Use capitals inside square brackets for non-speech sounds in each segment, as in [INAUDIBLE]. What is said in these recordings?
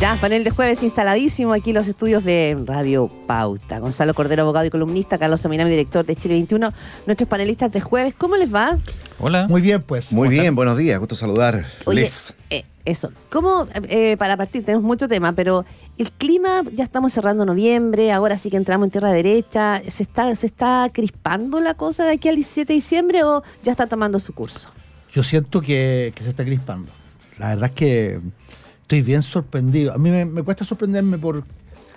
Ya, panel de jueves instaladísimo aquí en los estudios de Radio Pauta. Gonzalo Cordero, abogado y columnista, Carlos Sominami, director de Chile 21, nuestros panelistas de jueves. ¿Cómo les va? Hola. Muy bien, pues. Muy bien, buenos días, gusto saludar. Oye, eh, eso. ¿Cómo, eh, para partir, tenemos mucho tema, pero el clima, ya estamos cerrando noviembre, ahora sí que entramos en tierra derecha, ¿se está, ¿se está crispando la cosa de aquí al 17 de diciembre o ya está tomando su curso? Yo siento que, que se está crispando. La verdad es que estoy bien sorprendido. A mí me, me cuesta sorprenderme por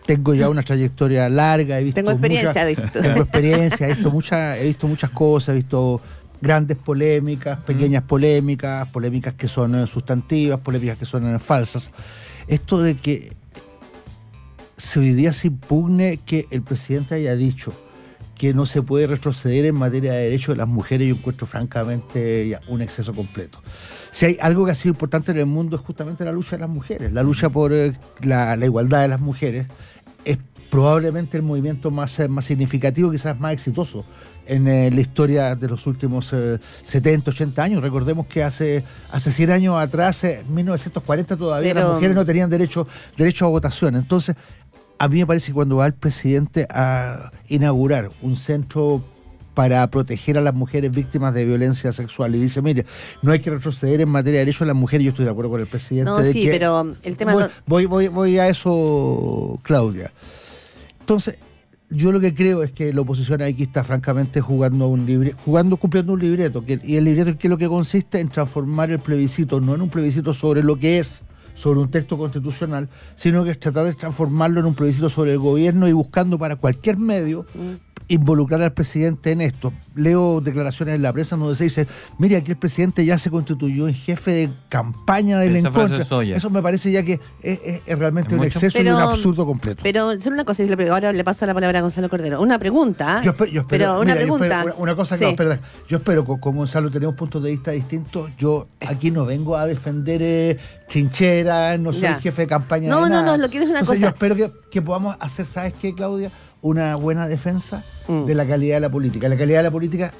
tengo ya una trayectoria larga, he visto Tengo experiencia, muchas- tengo experiencia, he visto muchas, he visto muchas cosas, he visto grandes polémicas, pequeñas polémicas, polémicas que son eh, sustantivas, polémicas que son eh, falsas. Esto de que se hoy día se impugne que el presidente haya dicho que no se puede retroceder en materia de derechos de las mujeres, yo encuentro francamente ya un exceso completo. Si hay algo que ha sido importante en el mundo es justamente la lucha de las mujeres, la lucha por eh, la, la igualdad de las mujeres. Es probablemente el movimiento más, eh, más significativo, quizás más exitoso en eh, la historia de los últimos eh, 70, 80 años. Recordemos que hace, hace 100 años atrás, eh, en 1940, todavía Pero- las mujeres no tenían derecho, derecho a votación. Entonces, a mí me parece que cuando va el presidente a inaugurar un centro para proteger a las mujeres víctimas de violencia sexual y dice, mire, no hay que retroceder en materia de derechos de las mujeres, yo estoy de acuerdo con el presidente. No, de sí, que- pero el tema Voy, no- voy, voy, voy a eso, Claudia. Entonces, yo lo que creo es que la oposición aquí está francamente jugando un libre, jugando, cumpliendo un libreto, que, y el libreto que lo que consiste en transformar el plebiscito, no en un plebiscito sobre lo que es, sobre un texto constitucional, sino que es tratar de transformarlo en un plebiscito sobre el gobierno y buscando para cualquier medio involucrar al presidente en esto. Leo declaraciones en la prensa donde se dice, mire, aquí el presidente ya se constituyó en jefe de campaña del Esa en frase contra. es suya. Eso me parece ya que es, es- es realmente Es un mucho. exceso y Pero- un absurdo completo. Pero solo una cosa, y ahora le paso la palabra a Gonzalo Cordero. Una pregunta. Yo espero, yo espero- pero una yo pregunta. espero- una, cosa que Sí. no, perdón. Yo espero que con Gonzalo tenemos puntos de vista distintos. Yo aquí no vengo a defender eh, trincheras, no soy Ya. jefe de campaña. No, de no, nada. no, lo que es una Entonces cosa- Yo espero que, que podamos hacer, ¿sabes qué, Claudia? Una buena defensa Mm. de la calidad de la política. La calidad de la política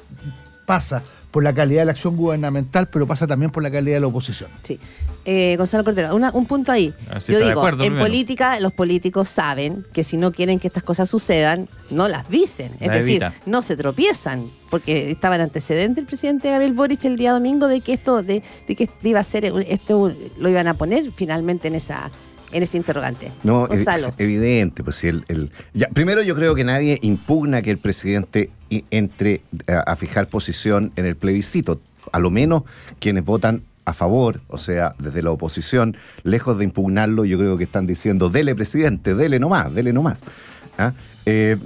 pasa por la calidad de la acción gubernamental, pero pasa también por la calidad de la oposición. Sí. Eh, Gonzalo Cordero, una- un punto ahí. Así Yo digo, acuerdo, en primero. política los políticos saben que si no quieren que estas cosas sucedan, no las dicen. Es La decir, evita. no se tropiezan, porque estaba en antecedente el presidente Abel Boric el día domingo de que esto, de, de que iba a ser, esto lo iban a poner finalmente en esa, en ese interrogante. No, Gonzalo. [LAUGHS] evidente, pues el, el- ya, primero yo creo que nadie impugna que el presidente entre a, a fijar posición en el plebiscito. A lo menos quienes votan a favor, o sea, desde la oposición, lejos de impugnarlo, yo creo que están diciendo, dele presidente, dele nomás, dele nomás. ¿Ah? Eh,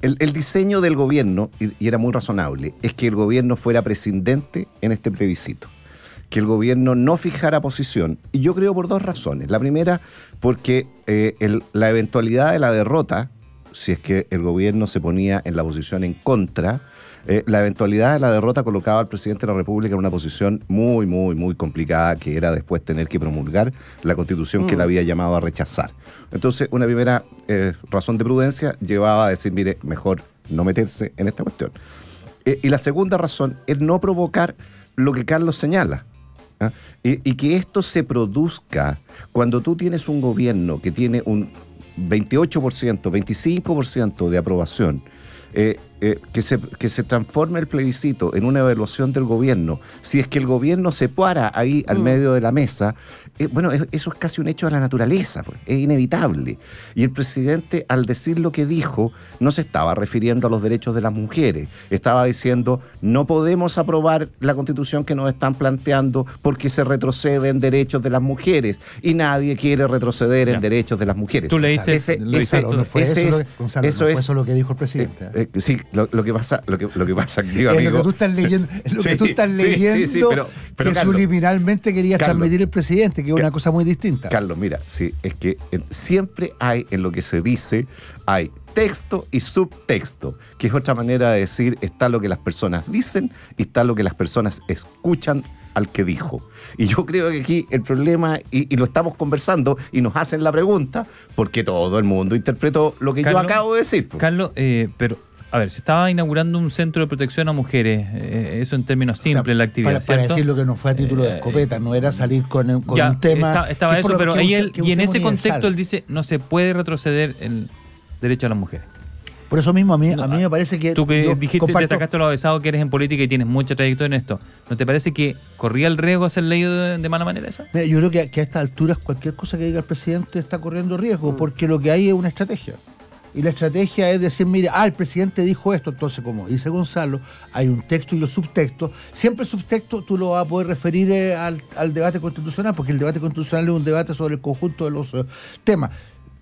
el, el diseño del gobierno, y, y era muy razonable, es que el gobierno fuera prescindente en este plebiscito que el gobierno no fijara posición, y yo creo por dos razones. La primera, porque eh, el- la eventualidad de la derrota, si es que el gobierno se ponía en la posición en contra, eh, la eventualidad de la derrota colocaba al presidente de la República en una posición muy, muy, muy complicada, que era después tener que promulgar la constitución que él había llamado a rechazar. Entonces, una primera eh, razón de prudencia llevaba a decir, mire, mejor no meterse en esta cuestión. Eh, y la segunda razón es no provocar lo que Carlos señala. ¿Ah? Y, que esto se produzca cuando tú tienes un gobierno que tiene un 28%, 25% de aprobación, eh, eh, que, se, que se transforme el plebiscito en una evaluación del gobierno, si es que el gobierno se para ahí al Mm. medio de la mesa, eh, bueno, es- eso es casi un hecho de la naturaleza, pues, es inevitable. Y el presidente, al decir lo que dijo, no se estaba refiriendo a los derechos de las mujeres, estaba diciendo, no podemos aprobar la constitución que nos están planteando porque se retrocede en derechos de las mujeres y nadie quiere retroceder Ya. en derechos de las mujeres. Tú leíste- Ese- lo ese- no fue ese eso, es- lo, Gonzalo, eso no fue es- eso lo que dijo el presidente. eh, eh, sí, lo, lo que pasa, lo que, lo que pasa, Es amigo. lo que tú estás leyendo, es lo que [LAUGHS] tú estás sí, sí, leyendo sí, pero- pero que Carlos, subliminalmente quería Carlos, transmitir el presidente, que es una cosa muy distinta. Carlos, mira, sí, es que siempre hay en lo que se dice, hay texto y subtexto, que es otra manera de decir, está lo que las personas dicen y está lo que las personas escuchan al que dijo. Y yo creo que aquí el problema, y, y lo estamos conversando, y nos hacen la pregunta, porque todo el mundo interpretó lo que Carlos, yo acabo de decir. pues. Carlos, eh, pero a ver, se estaba inaugurando un centro de protección a mujeres, eh, eso en términos simples, la actividad. Para, para decir lo que no fue a título de Eh, escopeta, no era salir con, con Ya, un tema. está- estaba eso, pero ahí él- y en ese universal. contexto él dice, no se puede retroceder el derecho a las mujeres. Por eso mismo a mí, No, a mí me parece que. Tú que dijiste, comparto- destacaste lo avesado que eres en política y tienes mucha trayectoria en esto, ¿no te parece que corría el riesgo de ser leído de, de mala manera eso? Mira, yo creo que, que a estas alturas cualquier cosa que diga el presidente está corriendo Mm. riesgo, porque lo que hay es una estrategia. Y la estrategia es decir, mire, ah, el presidente dijo esto, entonces como dice Gonzalo, hay un texto y los subtextos. Siempre el subtexto tú lo vas a poder referir eh, al, al debate constitucional, porque el debate constitucional es un debate sobre el conjunto de los eh, temas.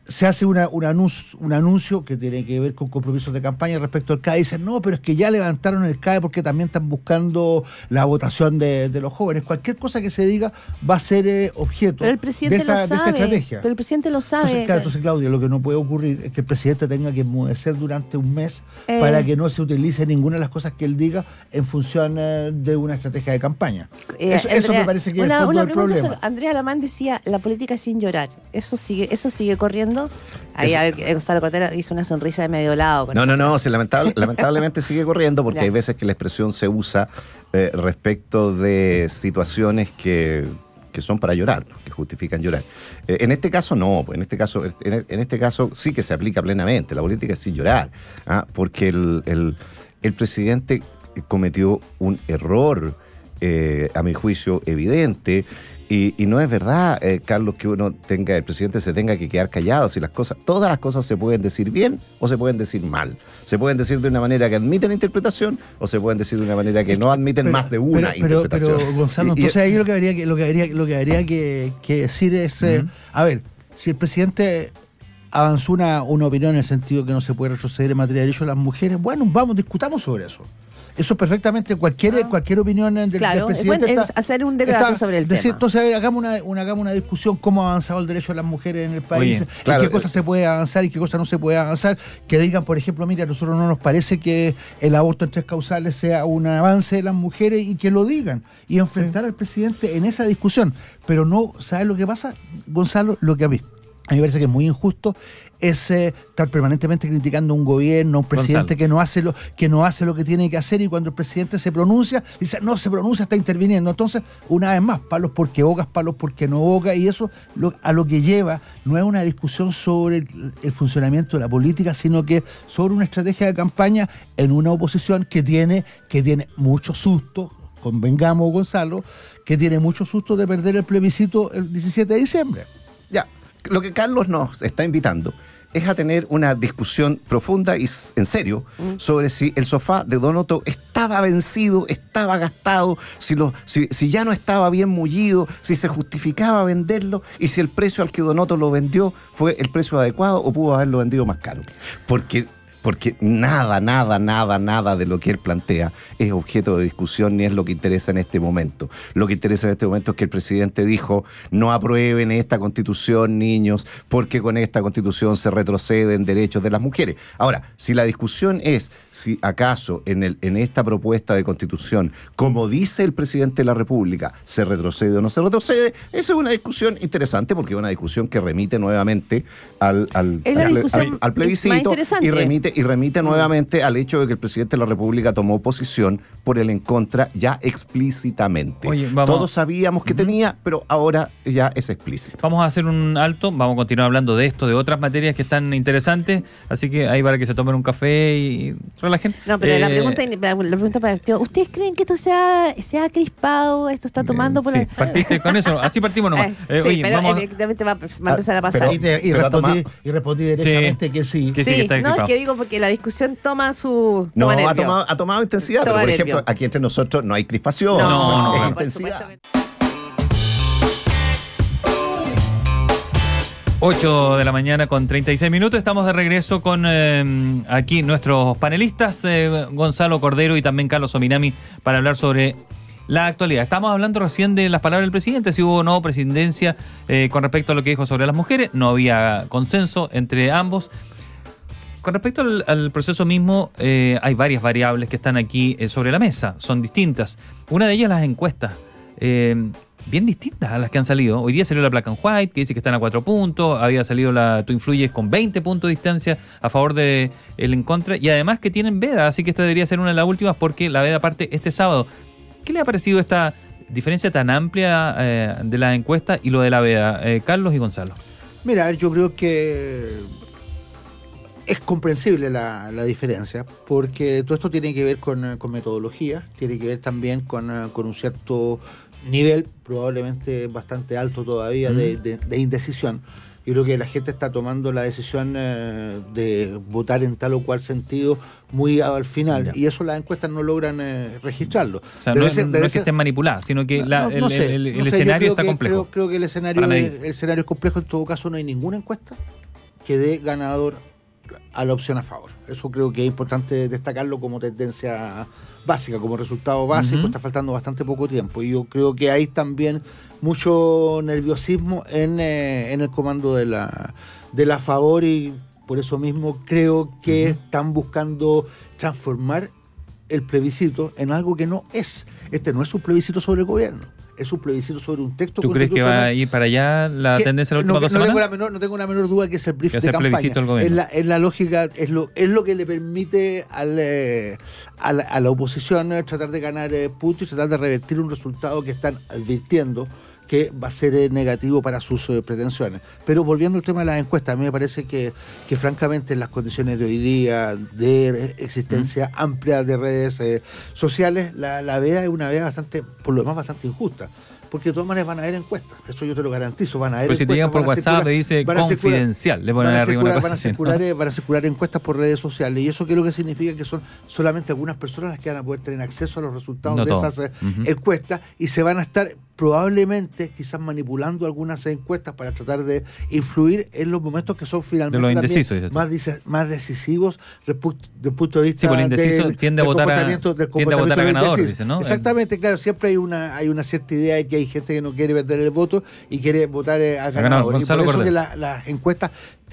Se hace una, un, anuncio, un anuncio que tiene que ver con compromisos de campaña respecto al CAE. Dicen, no, pero es que ya levantaron el CAE porque también están buscando la votación de, de los jóvenes. Cualquier cosa que se diga va a ser eh, objeto Pero el presidente de esa, lo de esa estrategia. Pero el presidente lo sabe. Entonces, claro, entonces, Claudia, lo que no puede ocurrir es que el presidente tenga que enmudecer durante un mes Eh. para que no se utilice ninguna de las cosas que él diga en función eh, de una estrategia de campaña. Eso, me parece que es el una, del problema. sobre- Andrea Alamán decía, la política sin llorar. ¿Eso sigue eso sigue corriendo? Ahí, Eso- a ver, eh, Gonzalo Cotero hizo una sonrisa de medio lado. Con No, no, no, se lamentable- [LAUGHS] lamentablemente sigue corriendo porque Ya. hay veces que la expresión se usa eh, respecto de situaciones que, que son para llorar, ¿no? que justifican llorar. Eh, en este caso no, pues en este caso, en, en este caso sí que se aplica plenamente, la política es sin llorar, ¿ah? porque el, el- el presidente cometió un error, eh, a mi juicio, evidente. Y, y no es verdad, eh, Carlos, que uno tenga, el presidente se tenga que quedar callado. Si las cosas, todas las cosas se pueden decir bien o se pueden decir mal. Se pueden decir de una manera que admiten interpretación o se pueden decir de una manera que no admiten Pero- más de una pero, interpretación. pero, Gonzalo, Y- y- entonces ahí lo que habría que, lo que habría, lo que, habría que, que decir es, eh, a ver, si el presidente avanzó una, una opinión en el sentido que no se puede retroceder en materia de derechos de las mujeres, bueno, vamos, discutamos sobre eso. Eso perfectamente, cualquier, cualquier opinión del, del Ah. Claro, es presidente. bueno, es hacer un debate sobre el decir, tema. Entonces, a ver, hagamos una, una- hagamos una discusión cómo ha avanzado el derecho de las mujeres en el país, Oye, y claro, qué eh, cosas se puede avanzar y qué cosas no se puede avanzar. Que digan, por ejemplo, mira, a nosotros no nos parece que el aborto en tres causales sea un avance de las mujeres y que lo digan. Y enfrentar al presidente en esa discusión. Pero no, ¿sabes lo que pasa, Gonzalo? Lo que a mí, a mí me parece que es muy injusto es eh, estar permanentemente criticando a un gobierno, a un presidente Gonzalo. que no hace lo que no hace lo que tiene que hacer y cuando el presidente se pronuncia dice no se pronuncia está interviniendo entonces una vez más palos porque bocas palos porque no boca y eso lo- a lo que lleva no es una discusión sobre el, el funcionamiento de la política sino que sobre una estrategia de campaña en una oposición que tiene que tiene mucho susto convengamos Gonzalo que tiene mucho susto de perder el plebiscito el 17 de diciembre. Ya, lo que Carlos nos está invitando es a tener una discusión profunda y en serio sobre si el sofá de Donoto estaba vencido, estaba gastado, si, lo, si, si ya no estaba bien mullido, si se justificaba venderlo y si el precio al que Donoto lo vendió fue el precio adecuado o pudo haberlo vendido más caro. Porque porque nada, nada, nada, nada de lo que él plantea es objeto de discusión ni es lo que interesa en este momento. Lo que interesa en este momento es que el presidente dijo, no aprueben esta constitución, niños, porque con esta constitución se retroceden derechos de las mujeres. Ahora, si la discusión es si acaso en, el, en esta propuesta de constitución, como dice el presidente de la República, se retrocede o no se retrocede, esa es una discusión interesante porque es una discusión que remite nuevamente al, al, al plebiscito y remite, y remite nuevamente al hecho de que el presidente de la República tomó posición por el en contra ya explícitamente. Oye, vamos- Todos sabíamos que tenía, pero ahora ya es explícito. Vamos a hacer un alto, vamos a continuar hablando de esto, de otras materias que están interesantes, así que ahí para que se tomen un café y relajen. No, pero la Eh, pregunta, la, pregunta partió. ¿Ustedes creen que esto se ha, se ha crispado? ¿Esto está tomando por Sí, el- partiste con eso, así partimos nomás. [LAUGHS] Eh, Eh, sí, oye, pero vamos evidentemente va, va a empezar a pasar. pero- y, te- respondí, tomado- y respondí derechamente que sí Que sí, que está no, es que digo porque la discusión toma su. No, toma ha tomado, ha tomado intensidad, Toma pero por nervio. ejemplo, aquí entre nosotros no hay crispación, No, no, no, por intensidad. supuesto que- 8 de la mañana con 36 minutos. Estamos de regreso con eh, aquí nuestros panelistas, eh, Gonzalo Cordero y también Carlos Ominami, para hablar sobre la actualidad. Estamos hablando recién de las palabras del presidente, si hubo o no presidencia eh, con respecto a lo que dijo sobre las mujeres. No había consenso entre ambos. Con respecto al, proceso mismo, eh, hay varias variables que están aquí eh, sobre la mesa, son distintas. Una de ellas las encuestas. Eh, bien distintas a las que han salido. Hoy día salió la Black and White, que dice que están a cuatro puntos. Había salido la Tú Influyes con 20 puntos de distancia a favor de el en contra. Y además que tienen veda, así que esta debería ser una de las últimas porque la veda parte este sábado. ¿Qué le ha parecido esta diferencia tan amplia de la encuesta y lo de la veda? Carlos y Gonzalo. Mira, yo creo que es comprensible la, la diferencia, porque todo esto tiene que ver con, eh, con metodología, tiene que ver también con, eh, con un cierto nivel, probablemente bastante alto todavía, de, Mm. de- de indecisión. Yo creo que la gente está tomando la decisión eh, de votar en tal o cual sentido muy al final, Ya. y eso las encuestas no logran eh, registrarlo. O sea, Debe no, ser- no es que estén manipuladas, sino que la- no, no el, sé, el- el no sé, yo escenario está que- complejo. Creo, creo que el escenario, es, el escenario es complejo. En todo caso, no hay ninguna encuesta que dé ganador a la opción a favor. Eso creo que es importante destacarlo como tendencia básica, como resultado básico. Está faltando bastante poco tiempo. Y yo creo que hay también mucho nerviosismo en, eh, en el comando de la, de la favor y por eso mismo creo que están buscando transformar el plebiscito en algo que no es. Este no es un plebiscito sobre el gobierno, es un plebiscito sobre un texto ¿Tú crees que va a ir para allá la que tendencia de las no, últimas dos no tengo la menor, no tengo la menor duda que es el brief de campaña. plebiscito gobierno. Es la, es la lógica, es lo, es lo que le permite al, eh, a, la, a la oposición eh, tratar de ganar eh, puntos y tratar de revertir un resultado que están advirtiendo que va a ser eh, negativo para sus eh, pretensiones. Pero volviendo al tema de las encuestas, a mí me parece que, que francamente en las condiciones de hoy día, de existencia amplia de redes eh, sociales, la, la vea es una vea bastante, por lo demás, bastante injusta. Porque de todas maneras van a haber encuestas, eso yo te lo garantizo, van a haber Pues si te llegan por encuestas, WhatsApp, le dice confidencial, le ponen van a arriba una circular- cosa van a así, ¿no? circular, eh, van a circular encuestas por redes sociales y eso qué es lo que significa que son solamente algunas personas las que van a poder tener acceso a los resultados No de esas eh, encuestas y se van a estar probablemente quizás manipulando algunas encuestas para tratar de influir en los momentos que son finalmente De más, dice- más decisivos desde el punto de vista Sí, el indeciso del- tiende a del votar a- comportamiento- del tiende a votar a comportamiento del ganador, indeciso. dice, ¿no? Exactamente, claro, siempre hay una hay una cierta idea de que hay gente que no quiere perder el voto y quiere votar eh, a ganador. ganador. Y por eso que la- las encuestas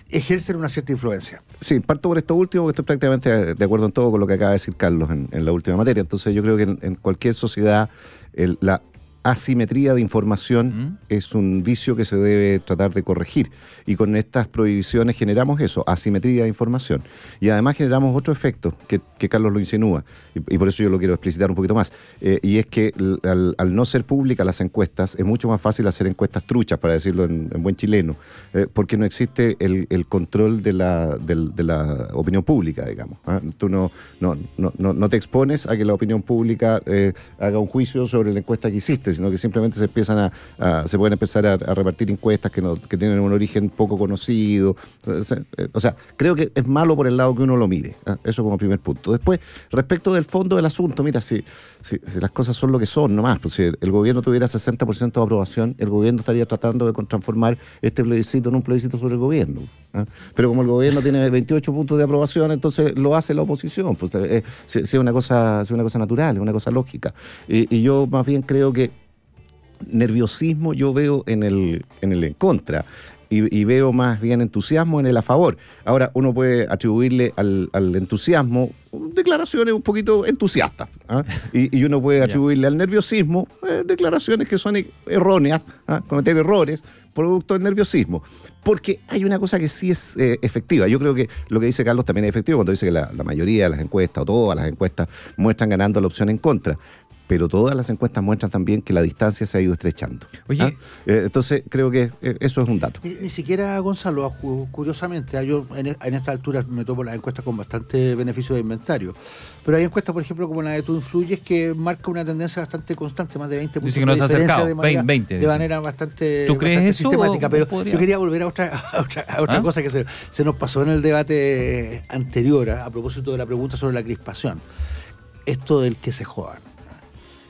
ejercen una cierta influencia. Sí, parto por esto último, porque estoy prácticamente de acuerdo en todo con lo que acaba de decir Carlos en, en la última materia. Entonces, yo creo que en, en cualquier sociedad el- la asimetría de información Mm. es un vicio que se debe tratar de corregir. Y con estas prohibiciones generamos eso, asimetría de información. Y además generamos otro efecto que, que Carlos lo insinúa, y, y por eso yo lo quiero explicitar un poquito más. Eh, y es que al, al no ser públicas las encuestas, es mucho más fácil hacer encuestas truchas, para decirlo en, en buen chileno, eh, porque no existe el, el control de la, de la opinión pública, digamos. ¿ah? Tú no, no, no, no, no te expones a que la opinión pública eh, haga un juicio sobre la encuesta que hiciste, sino que simplemente se empiezan a, se pueden empezar a, repartir encuestas que, tienen un origen poco conocido. Eh, O sea, creo que es malo por el lado que uno lo mire. ¿ah? Eso como primer punto. Después, respecto del fondo del asunto, mira, si, si, las cosas son lo que son nomás, pues si el gobierno tuviera 60% de aprobación, el gobierno estaría tratando de transformar este plebiscito en un plebiscito sobre el gobierno. ¿ah? Pero como el gobierno tiene 28 puntos de aprobación, entonces lo hace la oposición. Pues, eh, si- es una cosa, si una cosa natural, es una cosa lógica. Y yo más bien creo que nerviosismo yo veo en el en el en contra y, y veo más bien entusiasmo en el a favor. Ahora, uno puede atribuirle al, al entusiasmo declaraciones un poquito entusiastas ¿ah? y, y uno puede atribuirle al nerviosismo eh, declaraciones que son e- erróneas, ¿ah? cometer errores producto del nerviosismo. Porque hay una cosa que sí es eh, efectiva. Yo creo que lo que dice Carlos también es efectivo cuando dice que la, la mayoría de las encuestas o todas las encuestas muestran ganando la opción en contra. Pero todas las encuestas muestran también que la distancia se ha ido estrechando. Oye. ¿ah? Eh, entonces creo que eh, eso es un dato. Ni, ni siquiera Gonzalo, curiosamente, ah, yo en, e- en esta altura me tomo las encuestas con bastante beneficio de inventario. Pero hay encuestas, por ejemplo, como la de Tú Influyes, que marca una tendencia bastante constante, más de 20 puntos Dice que no de se ha acercado, de manera, 20, de dice. manera bastante, ¿Tú crees bastante eso sistemática. Pero podría? yo quería volver a otra, a otra, a otra ¿Ah? cosa que se, se nos pasó en el debate anterior, a, a propósito de la pregunta sobre la crispación. Esto del que se jodan.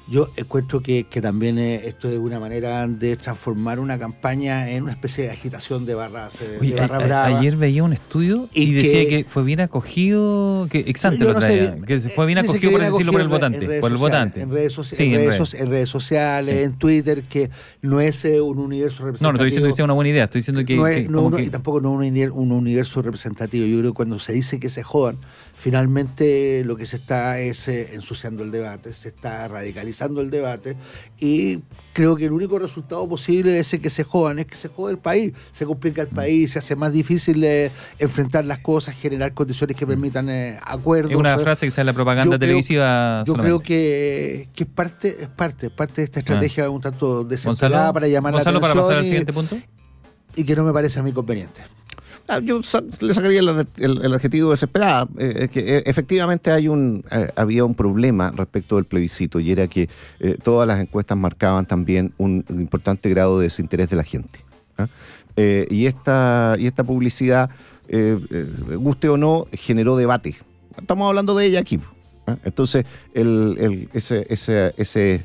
Yo encuentro que, que también eh, esto es una manera de transformar una campaña en una especie de agitación de barras, eh, Oye, de barra a- brava. ayer veía un estudio y, Y decía que- fue bien acogido, que exante Yo lo no sé, traía, bien, que fue bien eh, dice acogido, por bien decirlo, por el votante, en redes por el sociales, votante. En redes, soci- Sí, en en redes, redes. so- en redes sociales, Sí. en Twitter, que no es eh, un universo representativo. No, no estoy diciendo que sea una buena idea, estoy diciendo que, no es, que no uno- y tampoco no es un, un universo representativo. Yo creo que cuando se dice que se jodan, finalmente lo que se está es eh, ensuciando el debate, se está radicalizando el debate y creo que el único resultado posible ese que se jodan es que se jode el país, se complica el país, se hace más difícil eh, enfrentar las cosas, generar condiciones que permitan eh, acuerdos. Es una frase que sale en la propaganda Yo creo- televisiva. Yo creo que, que es parte, es parte, parte de esta estrategia un tanto desesperada Gonzalo, para llamar Gonzalo, la para atención pasar al y- siguiente punto. y que no me parece a mí conveniente. Ah, Yo le sacaría el, adjetivo desesperada. Eh, que eh, efectivamente hay un, eh, había un problema respecto del plebiscito y era que eh, todas las encuestas marcaban también un, importante grado de desinterés de la gente. ¿ah? Y, esta, y esta publicidad, guste o no, generó debate. Estamos hablando de ella aquí. ¿ah? Entonces, el- ese, ese, ese,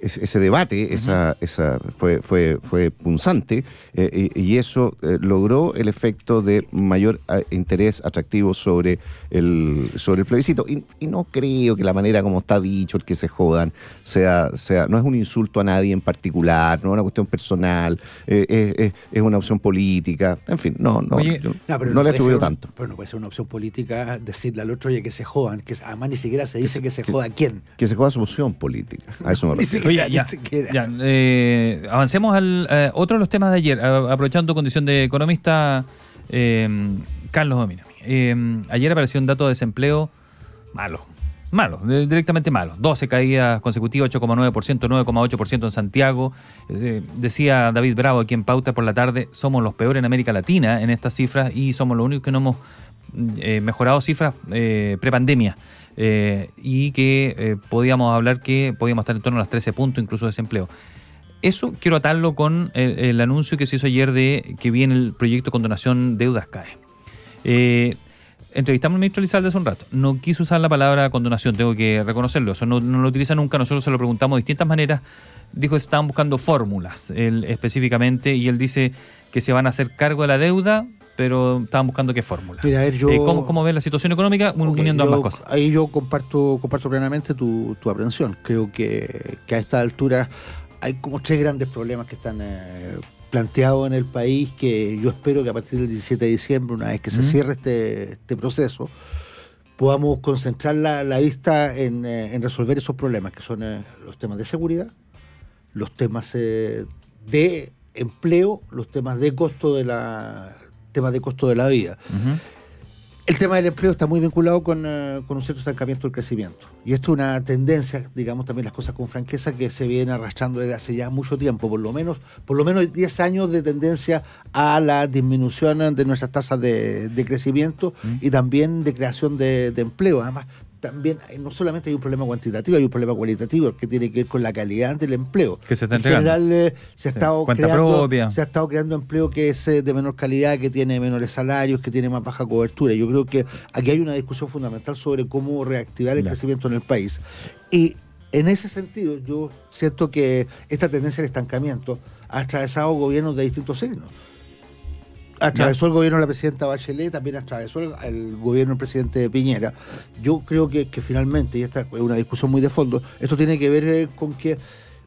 ese, ese debate esa, esa fue, fue, fue punzante eh, y, y eso eh, logró el efecto de mayor interés atractivo sobre el, sobre el plebiscito. Y, y no creo que la manera como está dicho, el que se jodan, sea, sea no es un insulto a nadie en particular, no es una cuestión personal, eh, es una opción política. En fin, no, no, Oye, yo No, pero no le atribuyo tanto. Pero no puede ser una opción política decirle al otro, oye, que se jodan, que además ni siquiera se dice que se joda quién. Que se joda su opción política. A eso me [LAUGHS] refiero. Oye, ya, ya, eh, avancemos al eh, otro de los temas de ayer, a- aprovechando tu condición de economista, eh, Carlos Dominami. Eh, ayer apareció un dato de desempleo malo, malo, directamente malo. 12 caídas consecutivas, 8,9%, 9,8% en Santiago. Eh, decía David Bravo aquí en Pauta por la tarde, somos los peores en América Latina en estas cifras y somos los únicos que no hemos eh, mejorado cifras eh, prepandemia. Eh, y que eh, podíamos hablar que podíamos estar en torno a los 13 puntos incluso de desempleo. Eso quiero atarlo con el, anuncio que se hizo ayer de que viene el proyecto con donación deudas CAE. Eh, entrevistamos al ministro Lizalde hace un rato. No quiso usar la palabra condonación, tengo que reconocerlo. Eso no, lo utiliza nunca. Nosotros se lo preguntamos de distintas maneras. Dijo que estaban buscando fórmulas específicamente y él dice que se van a hacer cargo de la deuda, pero estaban buscando qué fórmula. Mira, a ver, yo- Eh, ¿cómo, ¿Cómo ves la situación económica Ok, uniendo yo- ambas cosas? Ahí yo comparto, comparto plenamente tu, tu aprehensión. Creo que, que a esta altura hay como tres grandes problemas que están eh, planteados en el país que yo espero que a partir del 17 de diciembre, una vez que se cierre este, este proceso, podamos concentrar la, la vista en, eh, en resolver esos problemas, que son eh, los temas de seguridad, los temas eh, de empleo, los temas de costo de la temas de costo de la vida. El tema del empleo está muy vinculado con, eh, con un cierto estancamiento del crecimiento. Y esto es una tendencia, digamos también las cosas con franqueza, que se viene arrastrando desde hace ya mucho tiempo, por lo menos, por lo menos 10 años de tendencia a la disminución de nuestras tasas de, de crecimiento y también de creación de, de empleo. Además, también no solamente hay un problema cuantitativo, hay un problema cualitativo que tiene que ver con la calidad del empleo. Que se está en entregando. general eh, se, ha Sí, estado cuenta creando, propia. se ha estado creando empleo que es eh, de menor calidad, que tiene menores salarios, que tiene más baja cobertura. Yo creo que aquí hay una discusión fundamental sobre cómo reactivar el Ya. crecimiento en el país. Y en ese sentido, yo siento que esta tendencia al estancamiento ha atravesado gobiernos de distintos signos. Atravesó el gobierno de la presidenta Bachelet, también atravesó el, el gobierno del presidente Piñera. Yo creo que, que finalmente, y esta es una discusión muy de fondo, esto tiene que ver eh, con que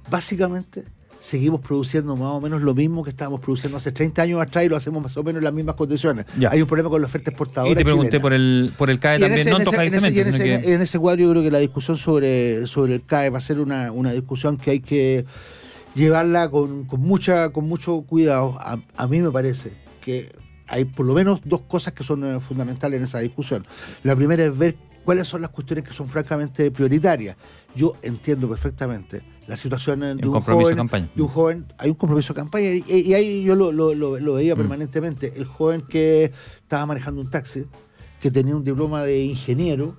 básicamente seguimos produciendo más o menos lo mismo que estábamos produciendo hace 30 años atrás y lo hacemos más o menos en las mismas condiciones. Ya. Hay un problema con la oferta exportadora. Y te pregunté chilena. por el, por el CAE Y también, ese- no en ese- toca en ese- que- en ese cuadro yo creo que la discusión sobre, sobre el CAE va a ser una, una discusión que hay que llevarla con, con mucha con mucho cuidado. A, a mí me parece que hay por lo menos dos cosas que son eh, fundamentales en esa discusión. La primera es ver cuáles son las cuestiones que son francamente prioritarias. Yo entiendo perfectamente la situación eh, de un compromiso joven, de campaña. de un joven, hay un compromiso de campaña y, y ahí yo lo, lo- lo- lo veía Mm. permanentemente. El joven que estaba manejando un taxi, que tenía un diploma de ingeniero,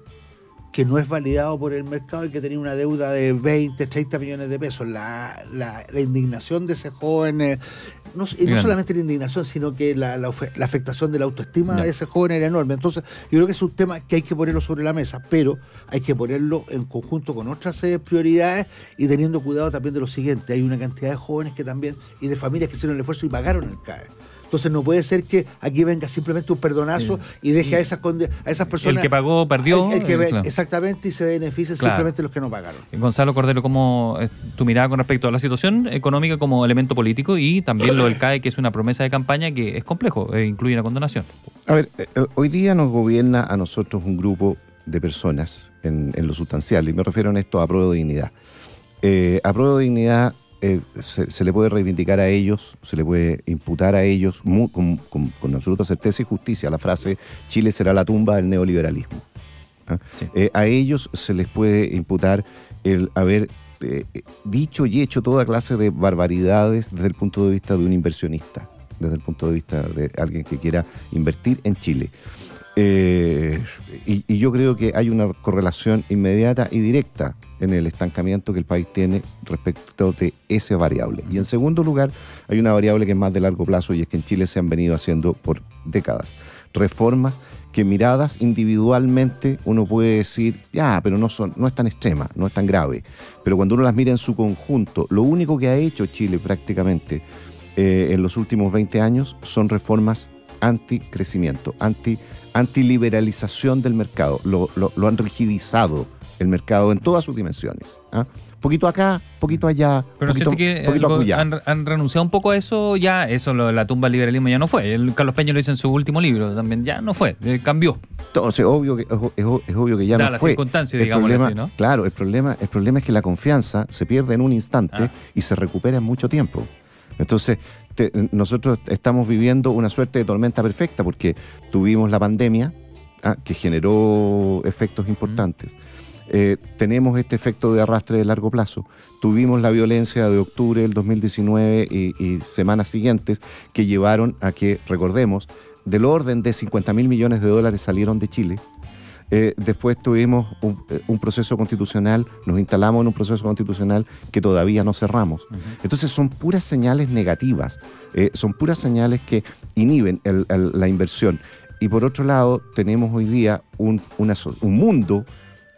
que no es validado por el mercado y que tenía una deuda de 20, 30 millones de pesos. La, la- la indignación de ese joven, eh, no, y no solamente la indignación, sino que la, la afectación de la autoestima de ese joven era enorme. Entonces, yo creo que es un tema que hay que ponerlo sobre la mesa, pero hay que ponerlo en conjunto con otras eh, prioridades y teniendo cuidado también de lo siguiente. Hay una cantidad de jóvenes que también, y de familias que hicieron el esfuerzo y pagaron el CAE. Entonces no puede ser que aquí venga simplemente un perdonazo y deje a esas, a esas personas... El que pagó perdió. El- el que eh, ve- claro. Exactamente, y se benefician Claro. simplemente los que no pagaron. Gonzalo Cordero, ¿cómo es tu mirada con respecto a la situación económica como elemento político y también lo del CAE, que es una promesa de campaña que es complejo, eh, incluye una condonación? A ver, eh, eh, hoy día nos gobierna a nosotros un grupo de personas en, en lo sustancial, y me refiero en esto a prueba de dignidad, Eh, a prueba de dignidad eh, se, se le puede reivindicar a ellos, se le puede imputar a ellos con, con- con absoluta certeza y justicia la frase Chile será la tumba del neoliberalismo. ¿ah? Sí. Eh, a ellos se les puede imputar el haber eh, dicho y hecho toda clase de barbaridades desde el punto de vista de un inversionista, desde el punto de vista de alguien que quiera invertir en Chile. Eh, y, y yo creo que hay una correlación inmediata y directa en el estancamiento que el país tiene respecto de esa variable. Y en segundo lugar, hay una variable que es más de largo plazo y es que en Chile se han venido haciendo por décadas reformas que miradas individualmente uno puede decir, ya, pero no, son, no es tan extrema, no es tan grave. Pero cuando uno las mira en su conjunto, lo único que ha hecho Chile prácticamente eh, en los últimos 20 años son reformas anti-crecimiento, anti, antiliberalización del mercado. Lo, lo- lo han rigidizado el mercado en todas sus dimensiones. ¿ah? Poquito acá, poquito allá, Pero poquito, que poquito algo- acullá. han, han renunciado un poco a eso ya, eso lo la tumba del liberalismo ya no fue. El Carlos Peña lo dice en su último libro también, ya no fue, eh, cambió. Entonces, obvio que, es, obvio que ya Da no fue. circunstancias, El digámosle problema- así, ¿no? Claro, el problema, el problema es que la confianza se pierde en un instante Ah. y se recupera en mucho tiempo. Entonces, te- nosotros estamos viviendo una suerte de tormenta perfecta porque tuvimos la pandemia ah, que generó efectos importantes. Eh, tenemos este efecto de arrastre de largo plazo. Tuvimos la violencia de octubre del 2019 y, y semanas siguientes que llevaron a que, recordemos, del orden de 50 mil millones de dólares salieron de Chile. Eh, después tuvimos un, eh, un proceso constitucional, nos instalamos en un proceso constitucional que todavía no cerramos. Entonces son puras señales negativas, eh, son puras señales que inhiben el- el- la inversión. Y por otro lado, tenemos hoy día un, una un mundo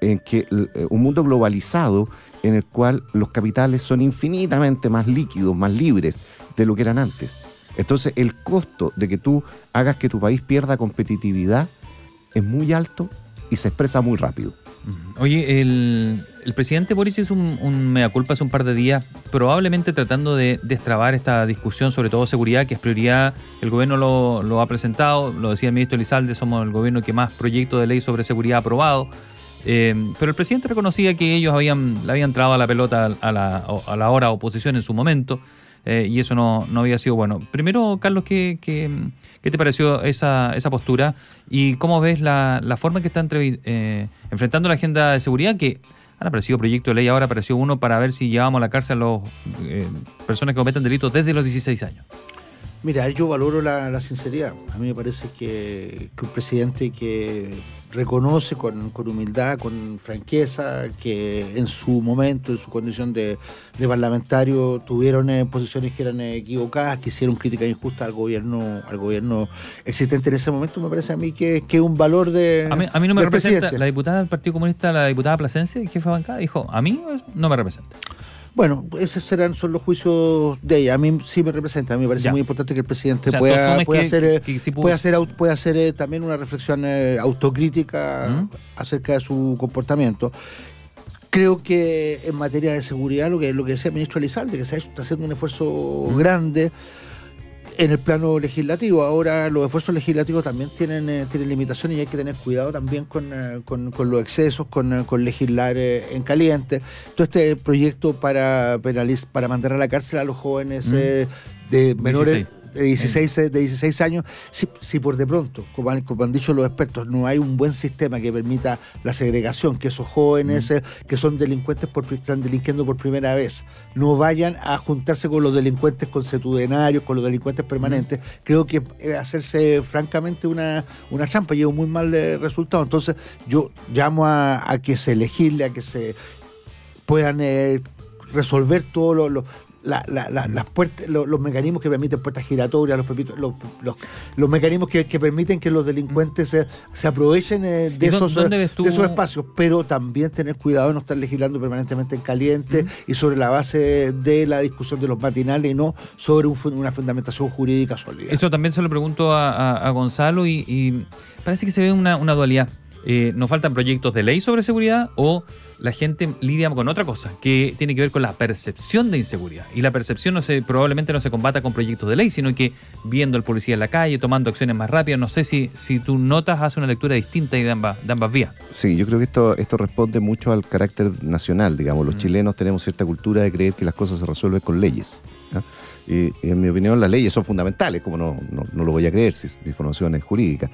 en que un mundo globalizado en el cual los capitales son infinitamente más líquidos, más libres de lo que eran antes. Entonces, el costo de que tú hagas que tu país pierda competitividad es muy alto y se expresa muy rápido. Oye, el, presidente Boric hizo un, un mea culpa hace un par de días, probablemente tratando de destrabar esta discusión, sobre todo seguridad, que es prioridad. El gobierno lo, lo ha presentado, lo decía el ministro Elizalde, somos el gobierno que más proyectos de ley sobre seguridad ha aprobado. Eh, pero el presidente reconocía que ellos habían, le habían trabado la pelota a la, a la hora oposición en su momento. Eh, y eso no, no había sido bueno. Primero, Carlos, ¿qué, qué, qué te pareció esa, esa postura? ¿Y cómo ves la, la forma en que está eh, enfrentando la agenda de seguridad? Que han aparecido proyectos de ley, ahora apareció uno para ver si llevamos a la cárcel a las personas que cometen delitos desde los 16 años. Mira, yo valoro la, la sinceridad. A mí me parece que, que un presidente que reconoce con, con humildad, con franqueza, que en su momento, en su condición de, de parlamentario, tuvieron eh, posiciones que eran eh, equivocadas, que hicieron críticas injustas al gobierno, al gobierno existente en ese momento, me parece a mí que, es un valor de. A mí, a mí no me representa, presidente. la diputada del Partido Comunista, la diputada Plasencia, jefe de bancada, dijo, a mí no me representa. Bueno, esos serán son los juicios de ella. A mí sí me representa. A mí me parece Ya. muy importante que el presidente O sea, tú pueda, pueda que- hacer, eh, que- que pueda hacer, pueda hacer eh, también una reflexión eh, autocrítica ¿Mm? acerca de su comportamiento. Creo que en materia de seguridad, lo que, lo que decía el ministro Elizalde, que se ha hecho- está haciendo un esfuerzo ¿Mm? grande en el plano legislativo. Ahora los esfuerzos legislativos también tienen, eh, tienen limitaciones y hay que tener cuidado también con, eh, con- con los excesos, con, eh, con legislar eh, en caliente. Todo este proyecto para, penaliz- para mandar a la cárcel a los jóvenes Mm. eh, de menores... 16. De 16, eh, de 16 años, si, si por de pronto, como han, como han dicho los expertos, no hay un buen sistema que permita la segregación, que esos jóvenes eh, que son delincuentes por, están delinquiendo por primera vez, no vayan a juntarse con los delincuentes consuetudinarios, con los delincuentes permanentes, creo que es hacerse francamente una, una trampa y es un muy mal eh, resultado. Entonces yo llamo a, a que se legisle, a que se puedan eh, resolver todos los... los- la- la- la- las puertas, los, los mecanismos que permiten puertas giratorias, los, los, los- los mecanismos que, que permiten que los delincuentes se, se aprovechen eh, de, ¿Y dó- esos, eh, de esos espacios, pero también tener cuidado de no estar legislando permanentemente en caliente y sobre la base de la discusión de los matinales y no sobre un una fundamentación jurídica sólida. Eso también se lo pregunto a, a- a Gonzalo y, y parece que se ve una, una dualidad. Eh, nos faltan proyectos de ley sobre seguridad o la gente lidia con otra cosa que tiene que ver con la percepción de inseguridad. Y la percepción no se, probablemente no se combata con proyectos de ley, sino que viendo al policía en la calle, tomando acciones más rápidas. No sé si, si tú notas, hace una lectura distinta de ambas, de ambas vías. Sí, yo creo que esto, esto responde mucho al carácter nacional, digamos. Los Mm. chilenos tenemos cierta cultura de creer que las cosas se resuelven con leyes. Y, y en mi opinión las leyes son fundamentales, como no, no, no lo voy a creer si mi formación es jurídica.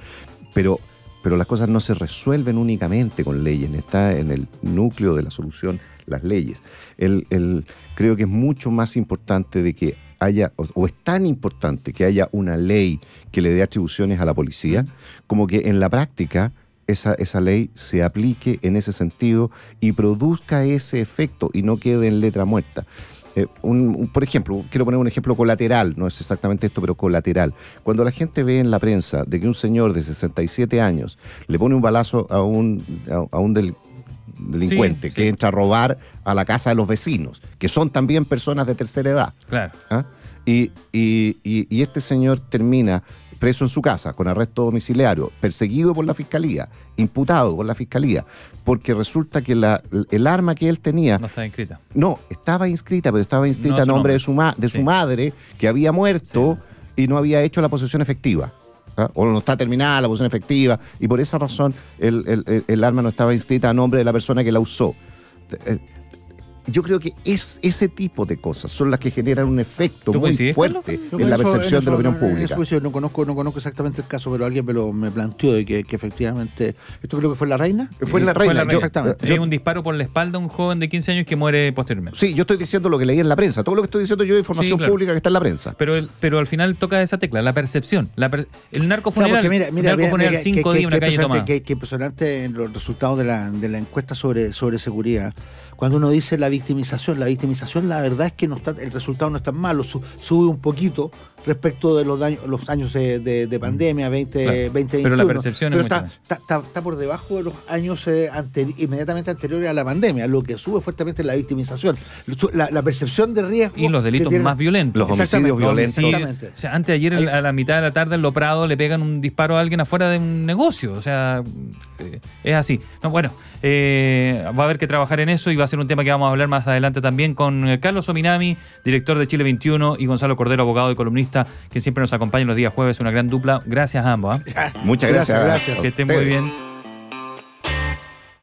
Pero, pero las cosas no se resuelven únicamente con leyes, está en el núcleo de la solución las leyes. El, el- creo que es mucho más importante de que haya, o, o es tan importante que haya una ley que le dé atribuciones a la policía, como que en la práctica esa, esa ley se aplique en ese sentido y produzca ese efecto y no quede en letra muerta. Eh, un- un- por ejemplo, quiero poner un ejemplo colateral, no es exactamente esto, pero colateral. Cuando la gente ve en la prensa de que un señor de 67 años le pone un balazo a un, a, a un del- delincuente Sí, que sí. entra a robar a la casa de los vecinos, que son también personas de tercera edad. Claro. ¿ah? Y, y- y- y este señor termina preso en su casa con arresto domiciliario, perseguido por la fiscalía, imputado por la fiscalía, porque resulta que la- el arma que él tenía No está inscrita. no, estaba inscrita, pero estaba inscrita No a nombre nombre. de su, ma- de su Sí. madre, que había muerto y no había hecho la posesión efectiva. ¿ah? O no está terminada la posesión efectiva, y por esa razón el, el- el- el arma no estaba inscrita a nombre de la persona que la usó. Yo creo que es ese tipo de cosas son las que generan un efecto ¿Tú muy coincides, fuerte Yo en la percepción eso de la opinión pública. eso no conozco, no conozco exactamente el caso, pero alguien me lo me planteó de que, que efectivamente. Esto creo que fue en la reina. Fue en la Fue reina. la yo- reina. Exactamente. Hay yo- un disparo por la espalda a un joven de 15 años que muere posteriormente. sí, yo estoy diciendo lo que leí en la prensa. Todo lo que estoy diciendo yo es información Sí, claro. pública que está en la prensa. Pero, el- pero al final toca esa tecla, la percepción. La per- el narco Claro, funeral, porque mira, mira, narco mira, funeral mira, cinco que- días, que- una que calle impresionante- tomada. que- que impresionante en los resultados de la, de la encuesta sobre, sobre seguridad. Cuando uno dice la victimización, la victimización, la verdad es que no está, el resultado no es tan malo, su- sube un poquito respecto de los, daños, los años de, de- de pandemia 20, Claro, 2021. pero la percepción es Pero está, está, está- está por debajo de los años eh, anteri- inmediatamente anteriores a la pandemia, lo que sube fuertemente la victimización, la, la percepción de riesgo. Y los delitos más violentos. Los homicidios violentos. O sea, antes de ayer a la mitad de la tarde en Lo Prado le pegan un disparo a alguien afuera de un negocio. O sea, eh, es así. No, bueno, eh, va a haber que trabajar en eso y va a ser un tema que vamos a hablar más adelante también con eh, Carlos Ominami, director de Chile 21, y Gonzalo Cordero, abogado y columnista, que siempre nos acompaña los días jueves, una gran dupla. Gracias a ambos. ¿ah? Muchas gracias. Gracias, Que estén muy bien.